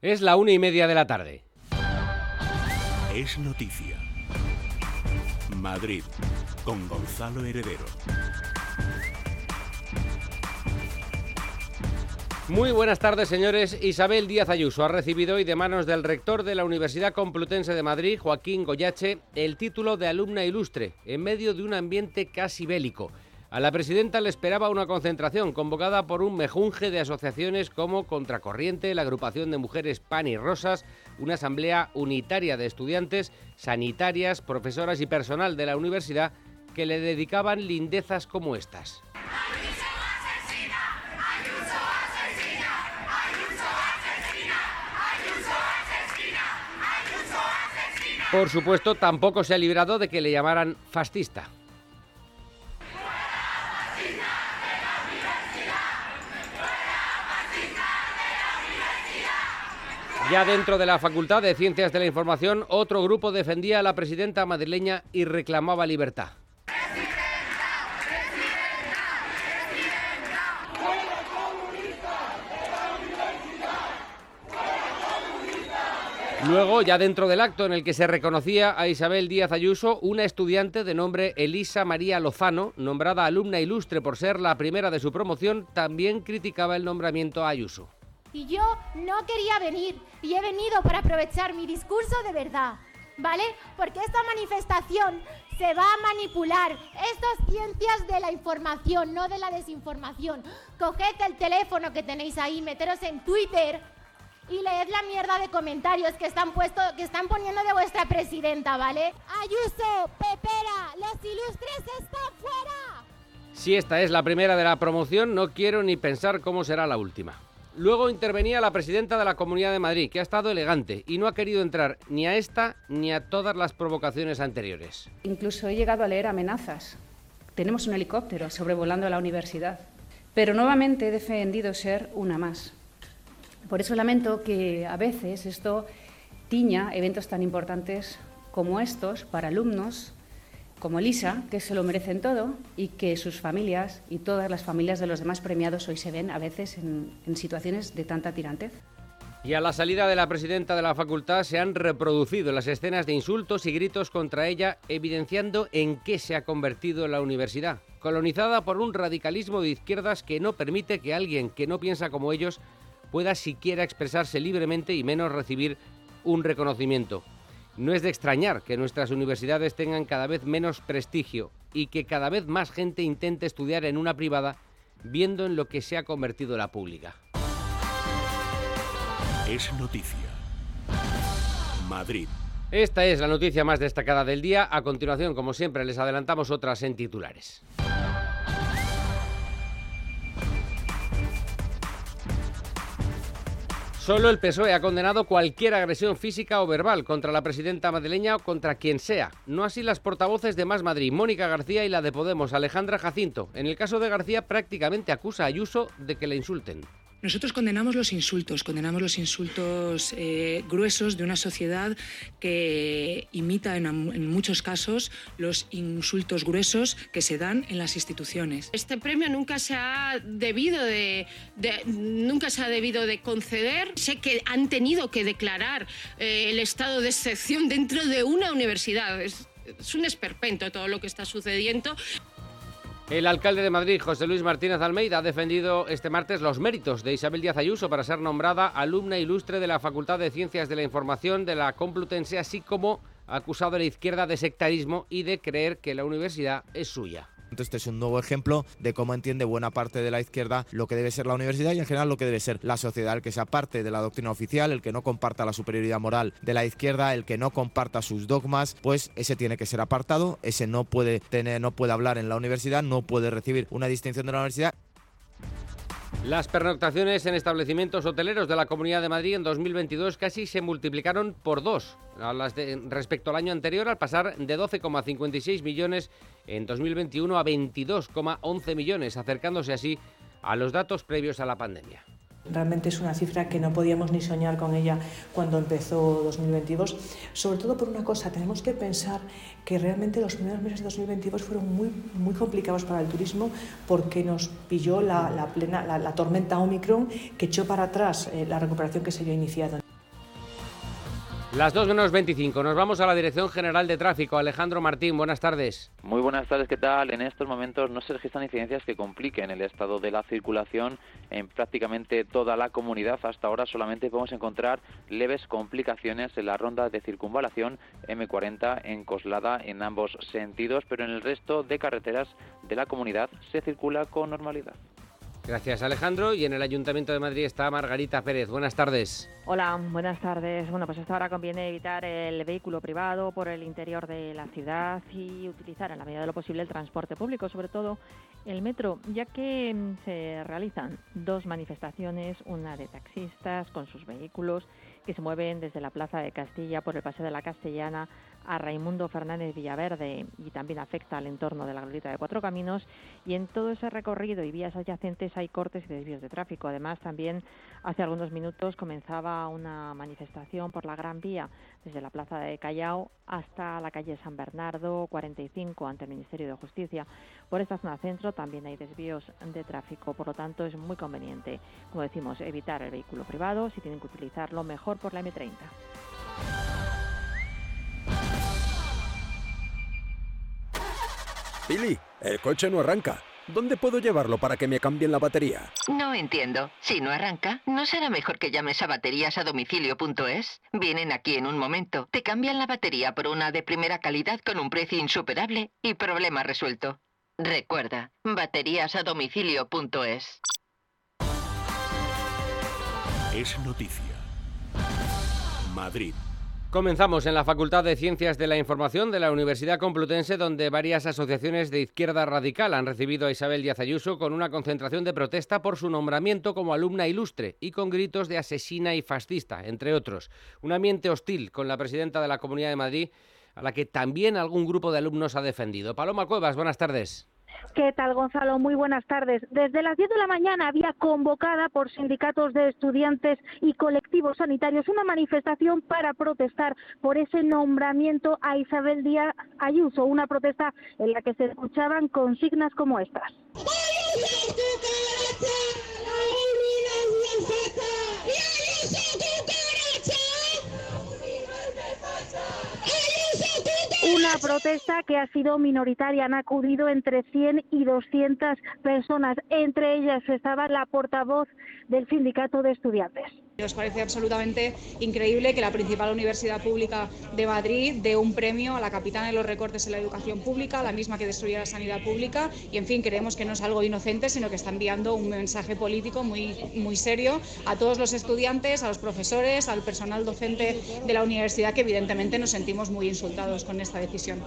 Es la una y media de la tarde. Es noticia. Madrid, con Gonzalo Heredero. Muy buenas tardes, señores. Isabel Díaz Ayuso ha recibido hoy de manos del rector de la Universidad Complutense de Madrid, Joaquín Goyache, el título de alumna ilustre, en medio de un ambiente casi bélico. A la presidenta le esperaba una concentración convocada por un mejunje de asociaciones como Contracorriente, la agrupación de mujeres Pan y Rosas, una asamblea unitaria de estudiantes, sanitarias, profesoras y personal de la universidad que le dedicaban lindezas como estas. Por supuesto, tampoco se ha librado de que le llamaran fascista. Ya dentro de la Facultad de Ciencias de la Información, otro grupo defendía a la presidenta madrileña y reclamaba libertad. Luego, ya dentro del acto en el que se reconocía a Isabel Díaz Ayuso, una estudiante de nombre Elisa María Lozano, nombrada alumna ilustre por ser la primera de su promoción, también criticaba el nombramiento a Ayuso. Y yo no quería venir, y he venido para aprovechar mi discurso de verdad, ¿vale? Porque esta manifestación se va a manipular. Estas ciencias de la información, no de la desinformación. Coged el teléfono que tenéis ahí, meteros en Twitter y leed la mierda de comentarios que están puesto, que están poniendo de vuestra presidenta, ¿vale? Ayuso, Pepera, los ilustres están fuera. Si esta es la primera de la promoción, no quiero ni pensar cómo será la última. Luego intervenía la presidenta de la Comunidad de Madrid, que ha estado elegante y no ha querido entrar ni a esta ni a todas las provocaciones anteriores. Incluso he llegado a leer amenazas. Tenemos un helicóptero sobrevolando la universidad. Pero nuevamente he defendido ser una más. Por eso lamento que a veces esto tiña eventos tan importantes como estos para alumnos como Lisa, que se lo merecen todo y que sus familias y todas las familias de los demás premiados hoy se ven a veces en, situaciones de tanta tirantez. Y a la salida de la presidenta de la facultad se han reproducido las escenas de insultos y gritos contra ella, evidenciando en qué se ha convertido la universidad, colonizada por un radicalismo de izquierdas que no permite que alguien que no piensa como ellos pueda siquiera expresarse libremente y menos recibir un reconocimiento. No es de extrañar que nuestras universidades tengan cada vez menos prestigio y que cada vez más gente intente estudiar en una privada viendo en lo que se ha convertido la pública. Es noticia. Madrid. Esta es la noticia más destacada del día. A continuación, como siempre, les adelantamos otras en titulares. Solo el PSOE ha condenado cualquier agresión física o verbal contra la presidenta madrileña o contra quien sea. No así las portavoces de Más Madrid, Mónica García y la de Podemos, Alejandra Jacinto. En el caso de García prácticamente acusa a Ayuso de que le insulten. Nosotros condenamos los insultos, condenamos los insultos eh, gruesos de una sociedad que imita en, muchos casos los insultos gruesos que se dan en las instituciones. Este premio nunca se ha debido de, de nunca se ha debido de conceder. Sé que han tenido que declarar eh, el estado de excepción dentro de una universidad. Es, es un esperpento todo lo que está sucediendo. El alcalde de Madrid, José Luis Martínez Almeida, ha defendido este martes los méritos de Isabel Díaz Ayuso para ser nombrada alumna ilustre de la Facultad de Ciencias de la Información de la Complutense, así como ha acusado a la izquierda de sectarismo y de creer que la universidad es suya. Este es un nuevo ejemplo de cómo entiende buena parte de la izquierda lo que debe ser la universidad y en general lo que debe ser la sociedad, el que sea parte de la doctrina oficial, el que no comparta la superioridad moral de la izquierda, el que no comparta sus dogmas, pues ese tiene que ser apartado, ese no puede tener, no puede hablar en la universidad, no puede recibir una distinción de la universidad. Las pernoctaciones en establecimientos hoteleros de la Comunidad de Madrid en 2022 casi se multiplicaron por dos respecto al año anterior, al pasar de 12,56 millones en 2021 a 22,11 millones, acercándose así a los datos previos a la pandemia. Realmente es una cifra que no podíamos ni soñar con ella cuando empezó 2022. Sobre todo por una cosa, tenemos que pensar que realmente los primeros meses de 2022 fueron muy, muy complicados para el turismo porque nos pilló la, plena, la, tormenta Omicron que echó para atrás eh, la recuperación que se había iniciado. Las 2 menos 25. Nos vamos a la Dirección General de Tráfico. Alejandro Martín, buenas tardes. Muy buenas tardes, ¿qué tal? En estos momentos no se registran incidencias que compliquen el estado de la circulación en prácticamente toda la comunidad. Hasta ahora solamente podemos encontrar leves complicaciones en la ronda de circunvalación M40 en Coslada en ambos sentidos, pero en el resto de carreteras de la comunidad se circula con normalidad. Gracias Alejandro. Y en el Ayuntamiento de Madrid está Margarita Pérez. Buenas tardes. Hola, buenas tardes. Bueno, pues hasta ahora conviene evitar el vehículo privado por el interior de la ciudad y utilizar en la medida de lo posible el transporte público, sobre todo el metro, ya que mm, se realizan dos manifestaciones, una de taxistas con sus vehículos que se mueven desde la Plaza de Castilla por el Paseo de la Castellana a Raimundo Fernández Villaverde y también afecta al entorno de la glorieta de Cuatro Caminos y en todo ese recorrido y vías adyacentes hay cortes y desvíos de tráfico. Además, también hace algunos minutos comenzaba una manifestación por la Gran Vía desde la Plaza de Callao hasta la calle San Bernardo 45 ante el Ministerio de Justicia. Por esta zona centro también hay desvíos de tráfico, por lo tanto es muy conveniente, como decimos, evitar el vehículo privado, si tienen que utilizarlo mejor por la M30. Billy, el coche no arranca. ¿Dónde puedo llevarlo para que me cambien la batería? No entiendo. Si no arranca, ¿no será mejor que llames a baterías a domicilio.es? Vienen aquí en un momento, te cambian la batería por una de primera calidad con un precio insuperable y problema resuelto. Recuerda, baterías a domicilio.es. Es noticia. Madrid. Comenzamos en la Facultad de Ciencias de la Información de la Universidad Complutense, donde varias asociaciones de izquierda radical han recibido a Isabel Díaz Ayuso con una concentración de protesta por su nombramiento como alumna ilustre y con gritos de asesina y fascista, entre otros. Un ambiente hostil con la presidenta de la Comunidad de Madrid, a la que también algún grupo de alumnos ha defendido. Paloma Cuevas, buenas tardes. ¿Qué tal, Gonzalo? Muy buenas tardes. Desde las 10 de la mañana había convocada por sindicatos de estudiantes y colectivos sanitarios una manifestación para protestar por ese nombramiento a Isabel Díaz Ayuso, una protesta en la que se escuchaban consignas como estas. Una protesta que ha sido minoritaria. Han acudido entre 100 y 200 personas. Entre ellas estaba la portavoz del sindicato de estudiantes. Nos parece absolutamente increíble que la principal universidad pública de Madrid dé un premio a la capitana de los recortes en la educación pública, la misma que destruye la sanidad pública. Y en fin, creemos que no es algo inocente, sino que está enviando un mensaje político muy, muy serio a todos los estudiantes, a los profesores, al personal docente de la universidad, que evidentemente nos sentimos muy insultados con esta decisión.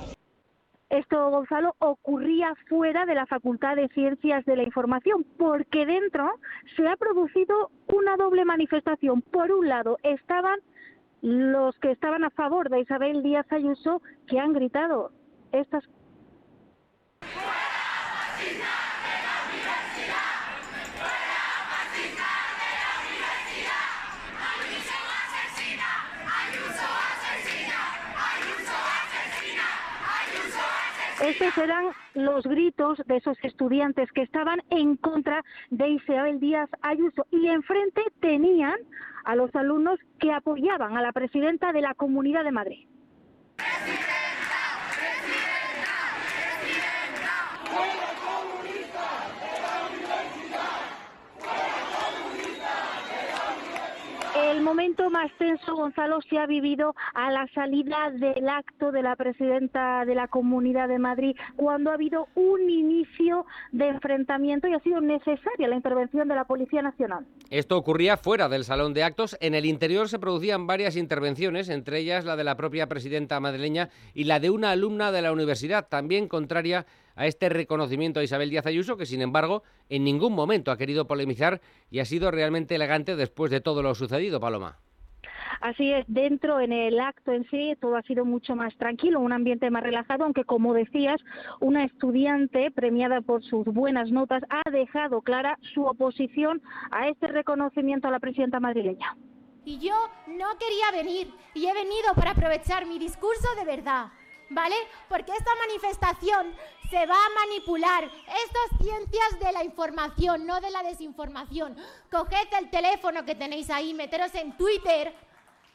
Esto, Gonzalo, ocurría fuera de la Facultad de Ciencias de la Información, porque dentro se ha producido una doble manifestación. Por un lado, estaban los que estaban a favor de Isabel Díaz Ayuso, que han gritado estas Estos eran los gritos de esos estudiantes que estaban en contra de Isabel Díaz Ayuso y enfrente tenían a los alumnos que apoyaban a la presidenta de la Comunidad de Madrid. El momento más tenso, Gonzalo, se ha vivido a la salida del acto de la presidenta de la Comunidad de Madrid, cuando ha habido un inicio de enfrentamiento y ha sido necesaria la intervención de la Policía Nacional. Esto ocurría fuera del salón de actos. En el interior se producían varias intervenciones, entre ellas la de la propia presidenta madrileña y la de una alumna de la universidad, también contraria a este reconocimiento a Isabel Díaz Ayuso, que sin embargo en ningún momento ha querido polemizar y ha sido realmente elegante después de todo lo sucedido, Paloma. Así es, dentro en el acto en sí todo ha sido mucho más tranquilo, un ambiente más relajado, aunque como decías, una estudiante premiada por sus buenas notas ha dejado clara su oposición a este reconocimiento a la presidenta madrileña. Y yo no quería venir y he venido para aprovechar mi discurso de verdad, ¿vale? Porque esta manifestación se va a manipular. Esto es ciencias de la información, no de la desinformación. Coged el teléfono que tenéis ahí, meteros en Twitter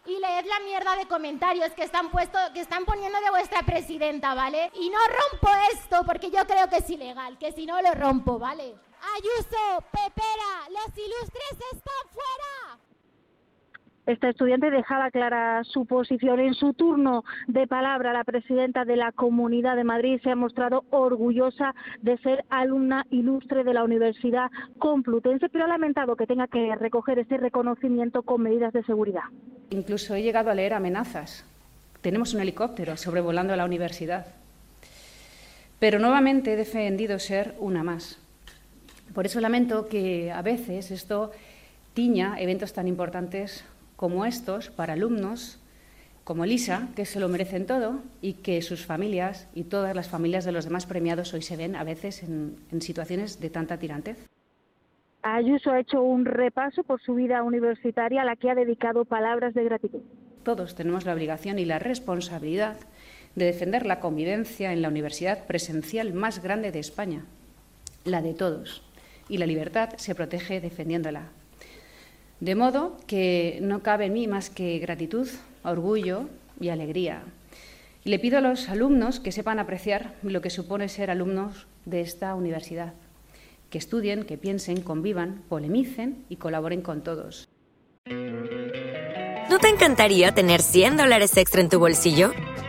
y leed la mierda de comentarios que están puesto, que están poniendo de vuestra presidenta, ¿vale? Y no rompo esto porque yo creo que es ilegal, que si no lo rompo, ¿vale? Ayuso, Pepera, los ilustres están fuera. Esta estudiante dejaba clara su posición. En su turno de palabra, la presidenta de la Comunidad de Madrid se ha mostrado orgullosa de ser alumna ilustre de la Universidad Complutense, pero ha lamentado que tenga que recoger ese reconocimiento con medidas de seguridad. Incluso he llegado a leer amenazas. Tenemos un helicóptero sobrevolando la universidad. Pero nuevamente he defendido ser una más. Por eso lamento que a veces esto tiña eventos tan importantes como estos para alumnos como Lisa, que se lo merecen todo y que sus familias y todas las familias de los demás premiados hoy se ven a veces en, en situaciones de tanta tirantez. Ayuso ha hecho un repaso por su vida universitaria a la que ha dedicado palabras de gratitud. Todos tenemos la obligación y la responsabilidad de defender la convivencia en la universidad presencial más grande de España, la de todos. Y la libertad se protege defendiéndola. De modo que no cabe en mí más que gratitud, orgullo y alegría. Y le pido a los alumnos que sepan apreciar lo que supone ser alumnos de esta universidad, que estudien, que piensen, convivan, polemicen y colaboren con todos. ¿No te encantaría tener 100 dólares extra en tu bolsillo?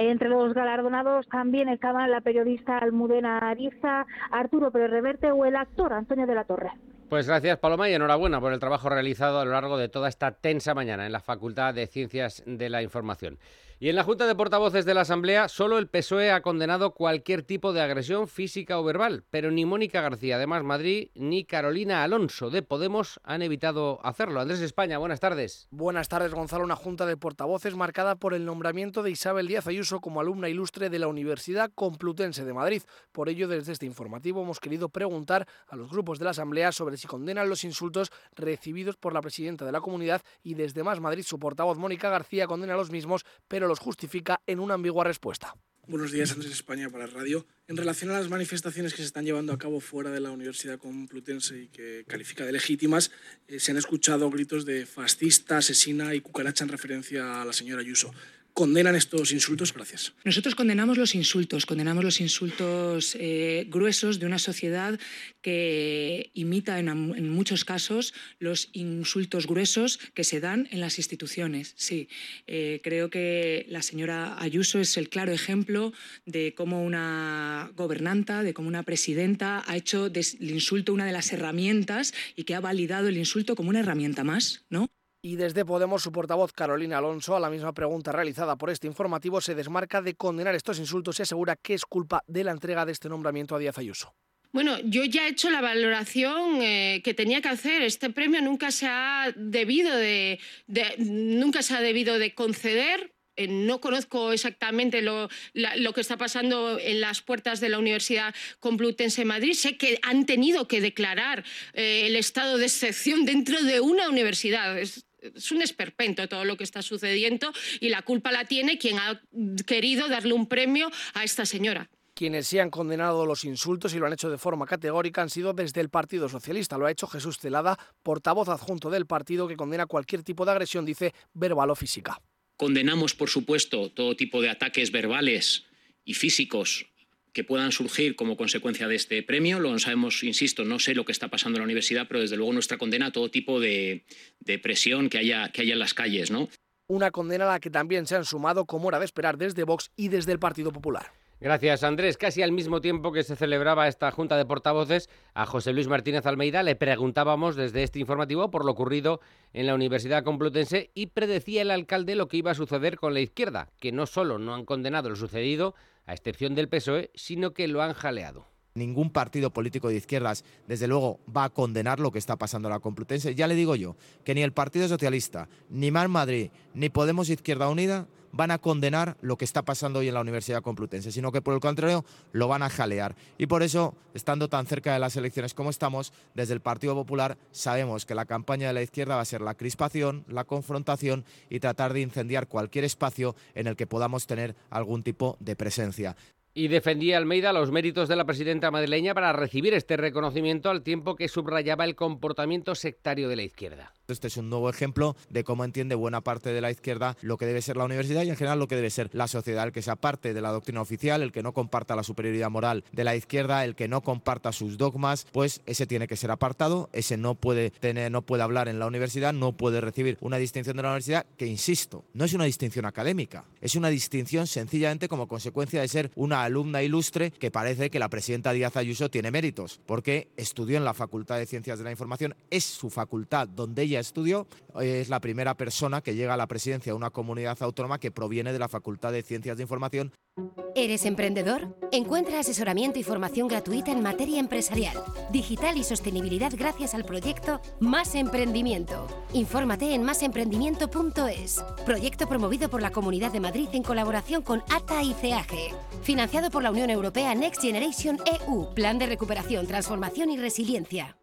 Entre los galardonados también estaban la periodista Almudena Ariza, Arturo Pérez o el actor Antonio de la Torre. Pues gracias Paloma y enhorabuena por el trabajo realizado a lo largo de toda esta tensa mañana en la Facultad de Ciencias de la Información. Y en la Junta de Portavoces de la Asamblea, solo el PSOE ha condenado cualquier tipo de agresión física o verbal, pero ni Mónica García de Más Madrid ni Carolina Alonso de Podemos han evitado hacerlo. Andrés España, buenas tardes. Buenas tardes, Gonzalo. Una Junta de Portavoces marcada por el nombramiento de Isabel Díaz Ayuso como alumna ilustre de la Universidad Complutense de Madrid. Por ello, desde este informativo hemos querido preguntar a los grupos de la Asamblea sobre si condenan los insultos recibidos por la presidenta de la comunidad y desde Más Madrid su portavoz Mónica García condena los mismos, pero los justifica en una ambigua respuesta. Buenos días, Andrés España para Radio. En relación a las manifestaciones que se están llevando a cabo fuera de la Universidad Complutense y que califica de legítimas, eh, se han escuchado gritos de fascista, asesina y cucaracha en referencia a la señora Ayuso condenan estos insultos? Gracias. Nosotros condenamos los insultos, condenamos los insultos eh, gruesos de una sociedad que imita en, muchos casos los insultos gruesos que se dan en las instituciones. Sí, eh, creo que la señora Ayuso es el claro ejemplo de cómo una gobernanta, de cómo una presidenta ha hecho del insulto una de las herramientas y que ha validado el insulto como una herramienta más, ¿no? Y desde Podemos, su portavoz Carolina Alonso, a la misma pregunta realizada por este informativo, se desmarca de condenar estos insultos y asegura que es culpa de la entrega de este nombramiento a Díaz Ayuso. Bueno, yo ya he hecho la valoración eh, que tenía que hacer. Este premio nunca se ha debido de, nunca se ha debido de conceder eh, no conozco exactamente lo, lo, que está pasando en las puertas de la Universidad Complutense de Madrid. Sé que han tenido que declarar eh, el estado de excepción dentro de una universidad. Es un esperpento todo lo que está sucediendo y la culpa la tiene quien ha querido darle un premio a esta señora. Quienes sí han condenado los insultos y lo han hecho de forma categórica han sido desde el Partido Socialista. Lo ha hecho Jesús Celada, portavoz adjunto del partido que condena cualquier tipo de agresión, dice, verbal o física. Condenamos, por supuesto, todo tipo de ataques verbales y físicos que puedan surgir como consecuencia de este premio. Lo sabemos, insisto, no sé lo que está pasando en la universidad, pero desde luego nuestra condena a todo tipo de, de presión que haya, que haya en las calles. ¿no? Una condena a la que también se han sumado, como era de esperar, desde Vox y desde el Partido Popular. Gracias, Andrés. Casi al mismo tiempo que se celebraba esta Junta de Portavoces, a José Luis Martínez Almeida le preguntábamos desde este informativo por lo ocurrido en la Universidad Complutense y predecía el alcalde lo que iba a suceder con la izquierda, que no solo no han condenado lo sucedido, a excepción del PSOE, sino que lo han jaleado. Ningún partido político de izquierdas, desde luego, va a condenar lo que está pasando en la Complutense. Ya le digo yo que ni el Partido Socialista, ni Mar Madrid, ni Podemos Izquierda Unida van a condenar lo que está pasando hoy en la Universidad Complutense, sino que por el contrario lo van a jalear. Y por eso, estando tan cerca de las elecciones como estamos, desde el Partido Popular sabemos que la campaña de la izquierda va a ser la crispación, la confrontación y tratar de incendiar cualquier espacio en el que podamos tener algún tipo de presencia. Y defendía Almeida los méritos de la presidenta madrileña para recibir este reconocimiento al tiempo que subrayaba el comportamiento sectario de la izquierda. Este es un nuevo ejemplo de cómo entiende buena parte de la izquierda lo que debe ser la universidad y en general lo que debe ser la sociedad, el que sea parte de la doctrina oficial, el que no comparta la superioridad moral de la izquierda, el que no comparta sus dogmas, pues ese tiene que ser apartado, ese no puede tener, no puede hablar en la universidad, no puede recibir una distinción de la universidad, que insisto, no es una distinción académica, es una distinción sencillamente como consecuencia de ser una alumna ilustre que parece que la presidenta Díaz Ayuso tiene méritos, porque estudió en la Facultad de Ciencias de la Información, es su facultad donde ella estudio, es la primera persona que llega a la presidencia de una comunidad autónoma que proviene de la Facultad de Ciencias de Información. ¿Eres emprendedor? Encuentra asesoramiento y formación gratuita en materia empresarial, digital y sostenibilidad gracias al proyecto Más Emprendimiento. Infórmate en másemprendimiento.es. Proyecto promovido por la Comunidad de Madrid en colaboración con ATA y CEAGE. Financiado por la Unión Europea Next Generation EU. Plan de recuperación, transformación y resiliencia.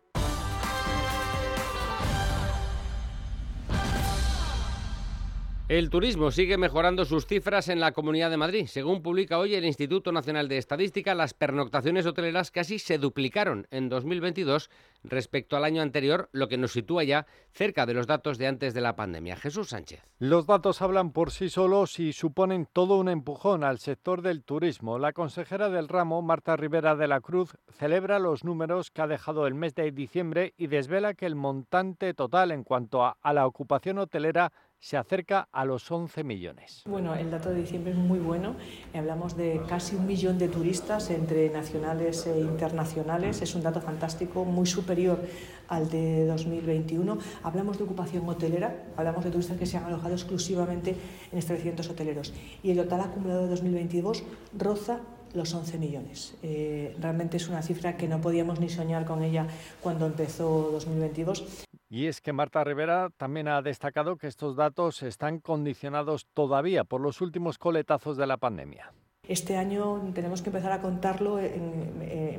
El turismo sigue mejorando sus cifras en la Comunidad de Madrid. Según publica hoy el Instituto Nacional de Estadística, las pernoctaciones hoteleras casi se duplicaron en 2022 respecto al año anterior, lo que nos sitúa ya cerca de los datos de antes de la pandemia. Jesús Sánchez. Los datos hablan por sí solos y suponen todo un empujón al sector del turismo. La consejera del ramo, Marta Rivera de la Cruz, celebra los números que ha dejado el mes de diciembre y desvela que el montante total en cuanto a, a la ocupación hotelera se acerca a los 11 millones. Bueno, el dato de diciembre es muy bueno. Hablamos de casi un millón de turistas entre nacionales e internacionales. Es un dato fantástico, muy superior al de 2021. Hablamos de ocupación hotelera, hablamos de turistas que se han alojado exclusivamente en establecimientos hoteleros. Y el total acumulado de 2022 roza los 11 millones. Eh, realmente es una cifra que no podíamos ni soñar con ella cuando empezó 2022. Y es que Marta Rivera también ha destacado que estos datos están condicionados todavía por los últimos coletazos de la pandemia. Este año tenemos que empezar a contarlo desde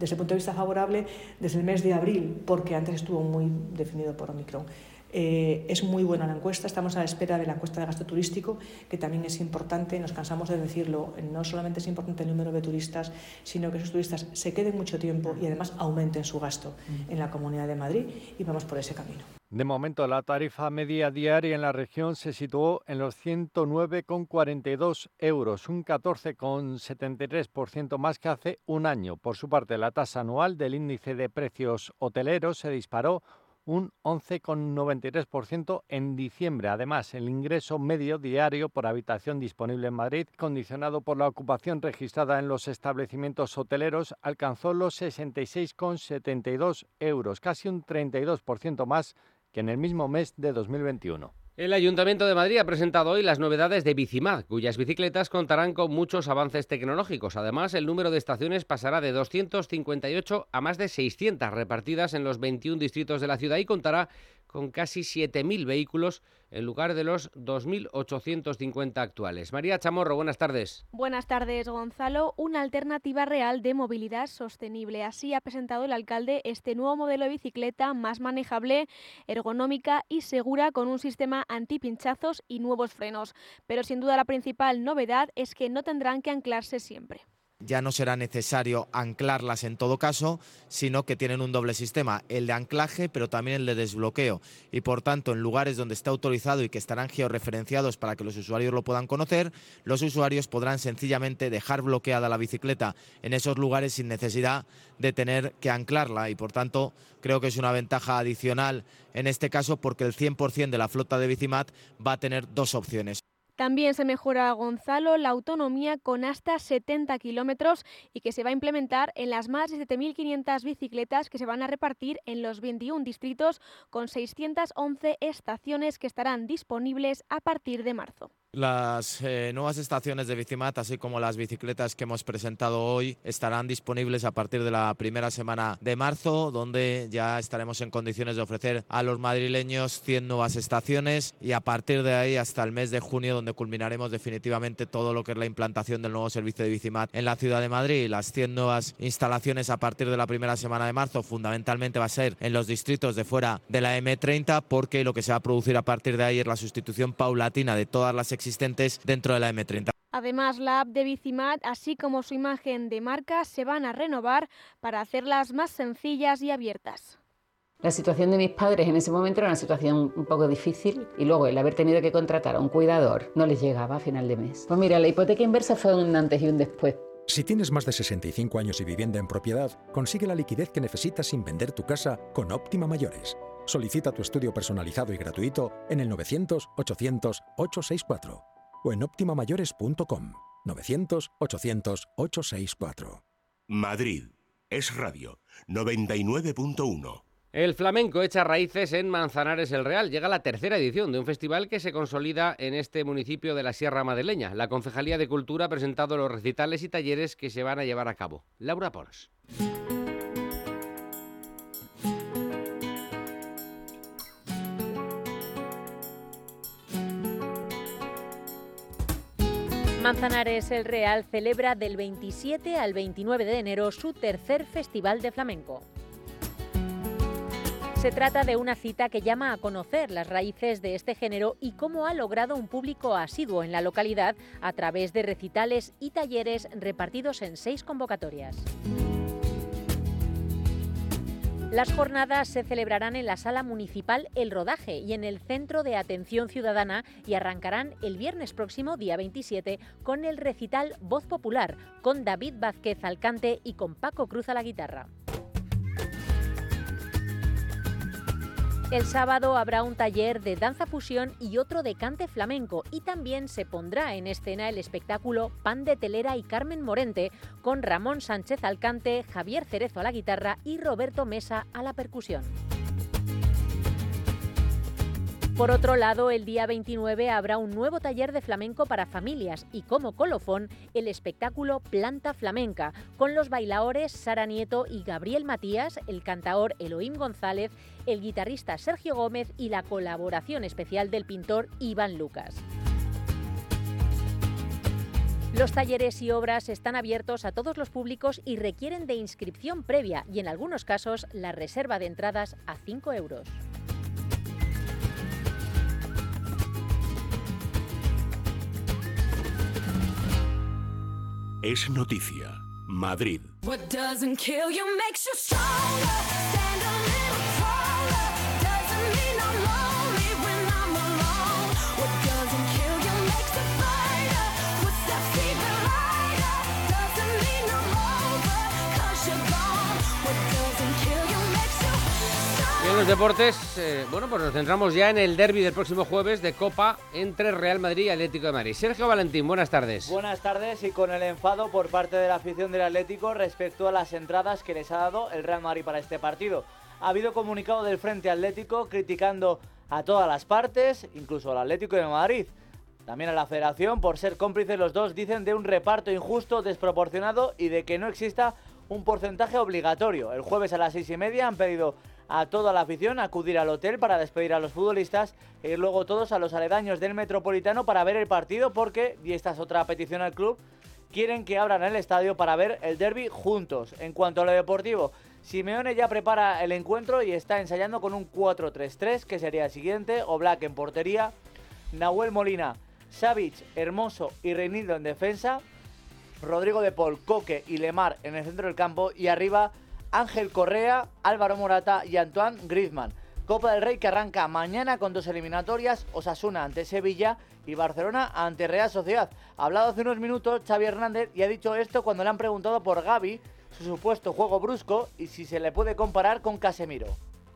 el punto de vista favorable desde el mes de abril, porque antes estuvo muy definido por Omicron. Eh, es muy buena la encuesta, estamos a la espera de la encuesta de gasto turístico, que también es importante, nos cansamos de decirlo, no solamente es importante el número de turistas, sino que esos turistas se queden mucho tiempo y además aumenten su gasto en la Comunidad de Madrid y vamos por ese camino. De momento, la tarifa media diaria en la región se situó en los 109,42 euros, un 14,73% más que hace un año. Por su parte, la tasa anual del índice de precios hoteleros se disparó un 11,93% en diciembre. Además, el ingreso medio diario por habitación disponible en Madrid, condicionado por la ocupación registrada en los establecimientos hoteleros, alcanzó los 66,72 euros, casi un 32% más que en el mismo mes de 2021. El Ayuntamiento de Madrid ha presentado hoy las novedades de Bicimad, cuyas bicicletas contarán con muchos avances tecnológicos. Además, el número de estaciones pasará de 258 a más de 600 repartidas en los 21 distritos de la ciudad y contará con casi 7.000 vehículos en lugar de los 2.850 actuales. María Chamorro, buenas tardes. Buenas tardes, Gonzalo. Una alternativa real de movilidad sostenible. Así ha presentado el alcalde este nuevo modelo de bicicleta más manejable, ergonómica y segura con un sistema antipinchazos y nuevos frenos. Pero sin duda la principal novedad es que no tendrán que anclarse siempre. Ya no será necesario anclarlas en todo caso, sino que tienen un doble sistema, el de anclaje pero también el de desbloqueo. Y por tanto, en lugares donde está autorizado y que estarán georreferenciados para que los usuarios lo puedan conocer, los usuarios podrán sencillamente dejar bloqueada la bicicleta en esos lugares sin necesidad de tener que anclarla. Y por tanto, creo que es una ventaja adicional en este caso porque el 100% de la flota de Bicimat va a tener dos opciones. También se mejora, Gonzalo, la autonomía con hasta 70 kilómetros y que se va a implementar en las más de 7.500 bicicletas que se van a repartir en los 21 distritos con 611 estaciones que estarán disponibles a partir de marzo. Las eh, nuevas estaciones de Bicimat, así como las bicicletas que hemos presentado hoy, estarán disponibles a partir de la primera semana de marzo, donde ya estaremos en condiciones de ofrecer a los madrileños 100 nuevas estaciones y a partir de ahí hasta el mes de junio, donde culminaremos definitivamente todo lo que es la implantación del nuevo servicio de Bicimat en la ciudad de Madrid. Las 100 nuevas instalaciones a partir de la primera semana de marzo, fundamentalmente va a ser en los distritos de fuera de la M30, porque lo que se va a producir a partir de ahí es la sustitución paulatina de todas las existentes dentro de la M30. Además, la app de Bicimat, así como su imagen de marca, se van a renovar para hacerlas más sencillas y abiertas. La situación de mis padres en ese momento era una situación un poco difícil y luego el haber tenido que contratar a un cuidador no les llegaba a final de mes. Pues mira, la hipoteca inversa fue un antes y un después. Si tienes más de 65 años y vivienda en propiedad, consigue la liquidez que necesitas sin vender tu casa con Óptima Mayores. Solicita tu estudio personalizado y gratuito en el 900-800-864 o en optimamayores.com. 900-800-864. Madrid es radio 99.1. El flamenco echa raíces en Manzanares el Real. Llega la tercera edición de un festival que se consolida en este municipio de la Sierra Madrileña. La Concejalía de Cultura ha presentado los recitales y talleres que se van a llevar a cabo. Laura Pons. Manzanares el Real celebra del 27 al 29 de enero su tercer Festival de Flamenco. Se trata de una cita que llama a conocer las raíces de este género y cómo ha logrado un público asiduo en la localidad a través de recitales y talleres repartidos en seis convocatorias. Las jornadas se celebrarán en la Sala Municipal El Rodaje y en el Centro de Atención Ciudadana y arrancarán el viernes próximo, día 27, con el recital Voz Popular, con David Vázquez Alcante y con Paco Cruz a la guitarra. El sábado habrá un taller de danza fusión y otro de cante flamenco y también se pondrá en escena el espectáculo Pan de Telera y Carmen Morente con Ramón Sánchez al cante, Javier Cerezo a la guitarra y Roberto Mesa a la percusión. Por otro lado, el día 29 habrá un nuevo taller de flamenco para familias y como colofón el espectáculo Planta Flamenca, con los bailaores Sara Nieto y Gabriel Matías, el cantaor Elohim González, el guitarrista Sergio Gómez y la colaboración especial del pintor Iván Lucas. Los talleres y obras están abiertos a todos los públicos y requieren de inscripción previa y en algunos casos la reserva de entradas a 5 euros. Es noticia. Madrid. What doesn't kill you makes you stronger. Stand los deportes, eh, bueno, pues nos centramos ya en el derby del próximo jueves de Copa entre Real Madrid y Atlético de Madrid. Sergio Valentín, buenas tardes. Buenas tardes y con el enfado por parte de la afición del Atlético respecto a las entradas que les ha dado el Real Madrid para este partido. Ha habido comunicado del Frente Atlético criticando a todas las partes, incluso al Atlético de Madrid. También a la federación por ser cómplices los dos dicen de un reparto injusto, desproporcionado y de que no exista un porcentaje obligatorio. El jueves a las seis y media han pedido a toda la afición acudir al hotel para despedir a los futbolistas e ir luego todos a los aledaños del Metropolitano para ver el partido porque, y esta es otra petición al club, quieren que abran el estadio para ver el derby juntos. En cuanto a lo deportivo, Simeone ya prepara el encuentro y está ensayando con un 4-3-3 que sería el siguiente, Oblak en portería, Nahuel Molina, Savic, Hermoso y Reinildo en defensa, Rodrigo de Paul, Coque y Lemar en el centro del campo y arriba Ángel Correa, Álvaro Morata y Antoine Griezmann. Copa del Rey que arranca mañana con dos eliminatorias, Osasuna ante Sevilla y Barcelona ante Real Sociedad. Ha hablado hace unos minutos Xavi Hernández y ha dicho esto cuando le han preguntado por Gaby, su supuesto juego brusco y si se le puede comparar con Casemiro.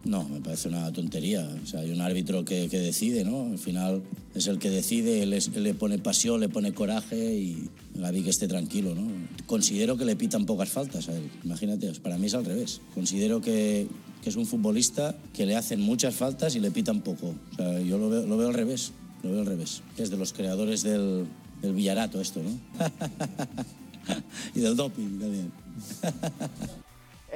No, me parece una tontería. O sea, hay un árbitro que, decide, ¿no? Al final es el que decide, él, es- él le pone pasión, le pone coraje y Gaby que esté tranquilo, ¿no? Considero que le pitan pocas faltas a él. Imagínate, para mí es al revés. Considero que, que es un futbolista que le hacen muchas faltas y le pitan poco. O sea, yo lo veo, lo veo al revés. Lo veo al revés. Es de los creadores del, del Villarato esto, ¿no? y del doping también.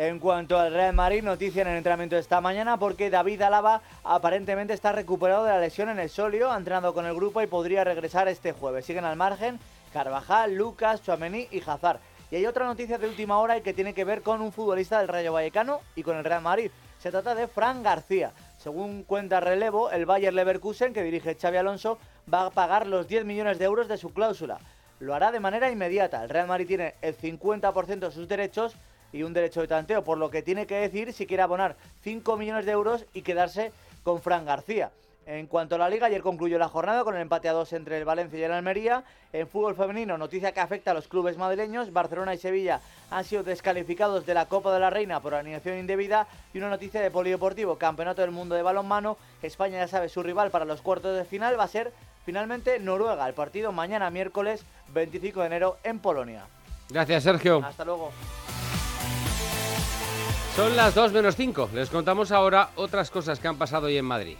En cuanto al Real Madrid, noticia en el entrenamiento de esta mañana porque David Álava aparentemente está recuperado de la lesión en el solio, ha entrenado con el grupo y podría regresar este jueves. Siguen al margen Carvajal, Lucas, Chouameni y Hazard. Y hay otra noticia de última hora y que tiene que ver con un futbolista del Rayo Vallecano y con el Real Madrid. Se trata de Fran García. Según cuenta Relevo, el Bayer Leverkusen, que dirige Xavi Alonso, va a pagar los 10 millones de euros de su cláusula. Lo hará de manera inmediata. El Real Madrid tiene el 50% de sus derechos y un derecho de tanteo, por lo que tiene que decir si quiere abonar 5 millones de euros y quedarse con Fran García. En cuanto a la liga, ayer concluyó la jornada con el empate a dos entre el Valencia y el Almería. En fútbol femenino, noticia que afecta a los clubes madrileños. Barcelona y Sevilla han sido descalificados de la Copa de la Reina por alineación indebida. Y una noticia de polideportivo, Campeonato del Mundo de Balonmano. España ya sabe su rival para los cuartos de final va a ser finalmente Noruega. El partido mañana miércoles 25 de enero en Polonia. Gracias, Sergio. Hasta luego. Son las 2 menos 5. Les contamos ahora otras cosas que han pasado hoy en Madrid.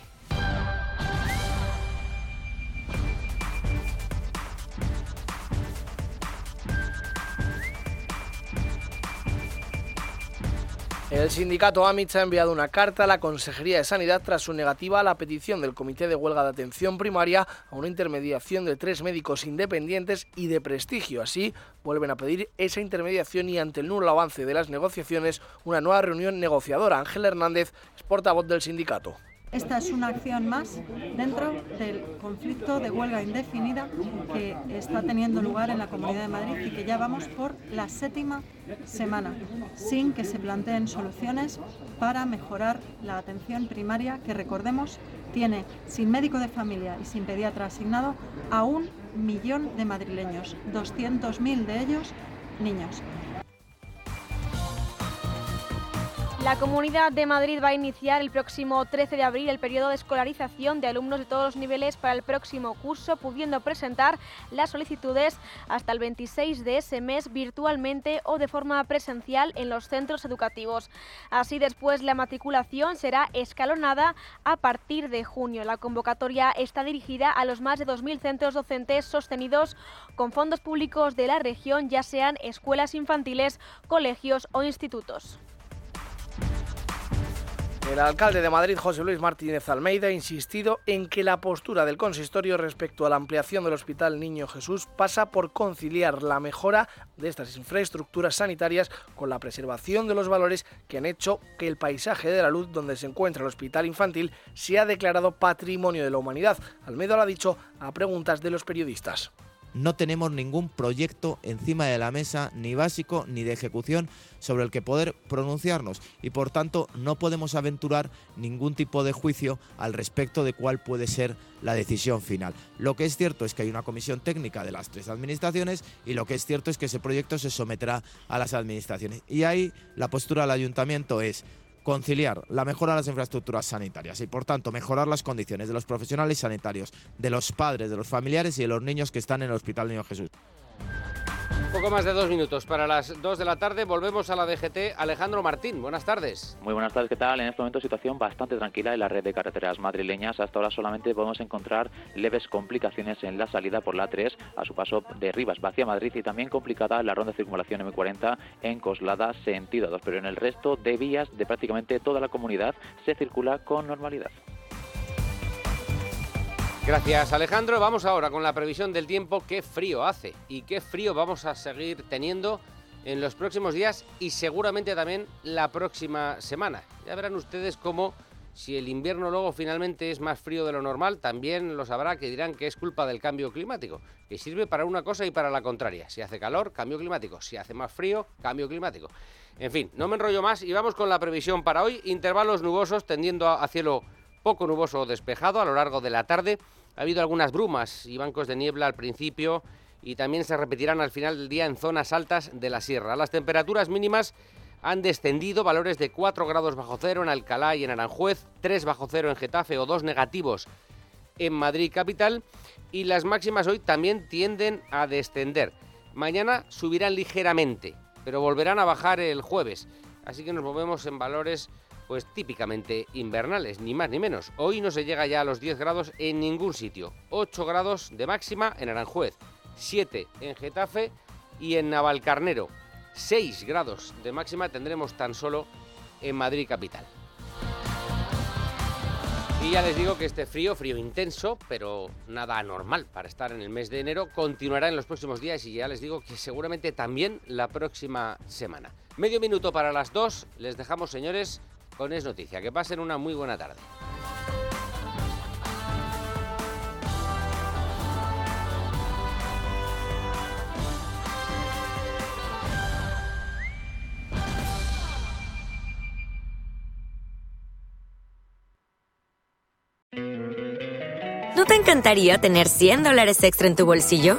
El sindicato AMITS ha enviado una carta a la Consejería de Sanidad tras su negativa a la petición del Comité de Huelga de Atención Primaria a una intermediación de tres médicos independientes y de prestigio. Así, vuelven a pedir esa intermediación y ante el nulo avance de las negociaciones, una nueva reunión negociadora. Ángel Hernández es portavoz del sindicato. Esta es una acción más dentro del conflicto de huelga indefinida que está teniendo lugar en la Comunidad de Madrid y que ya vamos por la séptima semana, sin que se planteen soluciones para mejorar la atención primaria que, recordemos, tiene sin médico de familia y sin pediatra asignado a un millón de madrileños, 200.000 de ellos niños. La Comunidad de Madrid va a iniciar el próximo 13 de abril el periodo de escolarización de alumnos de todos los niveles para el próximo curso, pudiendo presentar las solicitudes hasta el 26 de ese mes virtualmente o de forma presencial en los centros educativos. Así después la matriculación será escalonada a partir de junio. La convocatoria está dirigida a los más de 2.000 centros docentes sostenidos con fondos públicos de la región, ya sean escuelas infantiles, colegios o institutos. El alcalde de Madrid, José Luis Martínez Almeida, ha insistido en que la postura del consistorio respecto a la ampliación del Hospital Niño Jesús pasa por conciliar la mejora de estas infraestructuras sanitarias con la preservación de los valores que han hecho que el paisaje de la luz donde se encuentra el hospital infantil sea declarado Patrimonio de la Humanidad. Almeida lo ha dicho a preguntas de los periodistas. No tenemos ningún proyecto encima de la mesa, ni básico ni de ejecución, sobre el que poder pronunciarnos y por tanto no podemos aventurar ningún tipo de juicio al respecto de cuál puede ser la decisión final. Lo que es cierto es que hay una comisión técnica de las tres administraciones y lo que es cierto es que ese proyecto se someterá a las administraciones. Y ahí la postura del ayuntamiento es conciliar la mejora de las infraestructuras sanitarias y por tanto mejorar las condiciones de los profesionales sanitarios, de los padres, de los familiares y de los niños que están en el Hospital Niño Jesús. Poco más de dos minutos para las dos de la tarde. Volvemos a la DGT. Alejandro Martín, buenas tardes. Muy buenas tardes, ¿qué tal? En este momento situación bastante tranquila en la red de carreteras madrileñas. Hasta ahora solamente podemos encontrar leves complicaciones en la salida por la 3 a su paso de Rivas hacia Madrid y también complicada la ronda de circulación M40 en Coslada sentido 2, pero en el resto de vías de prácticamente toda la comunidad se circula con normalidad. Gracias Alejandro. Vamos ahora con la previsión del tiempo. Qué frío hace y qué frío vamos a seguir teniendo en los próximos días y seguramente también la próxima semana. Ya verán ustedes cómo Si el invierno luego finalmente es más frío de lo normal, también lo sabrá que dirán que es culpa del cambio climático, que sirve para una cosa y para la contraria. Si hace calor, cambio climático. Si hace más frío, cambio climático. En fin, no me enrollo más y vamos con la previsión para hoy. Intervalos nubosos tendiendo a, cielo poco nuboso o despejado a lo largo de la tarde. Ha habido algunas brumas y bancos de niebla al principio y también se repetirán al final del día en zonas altas de la sierra. Las temperaturas mínimas han descendido valores de 4 grados bajo cero en Alcalá y en Aranjuez, 3 bajo cero en Getafe o 2 negativos en Madrid capital y las máximas hoy también tienden a descender. Mañana subirán ligeramente, pero volverán a bajar el jueves. Así que nos movemos en valores pues típicamente invernales, ni más ni menos. Hoy no se llega ya a los 10 grados en ningún sitio. 8 grados de máxima en Aranjuez, 7 en Getafe y en Navalcarnero. 6 grados de máxima tendremos tan solo en Madrid capital. Y ya les digo que este frío, frío intenso, pero nada anormal para estar en el mes de enero, continuará en los próximos días y ya les digo que seguramente también la próxima semana. Medio minuto para las dos, les dejamos señores con Es Noticia. Que pasen una muy buena tarde. ¿No te encantaría tener 100 dólares extra en tu bolsillo?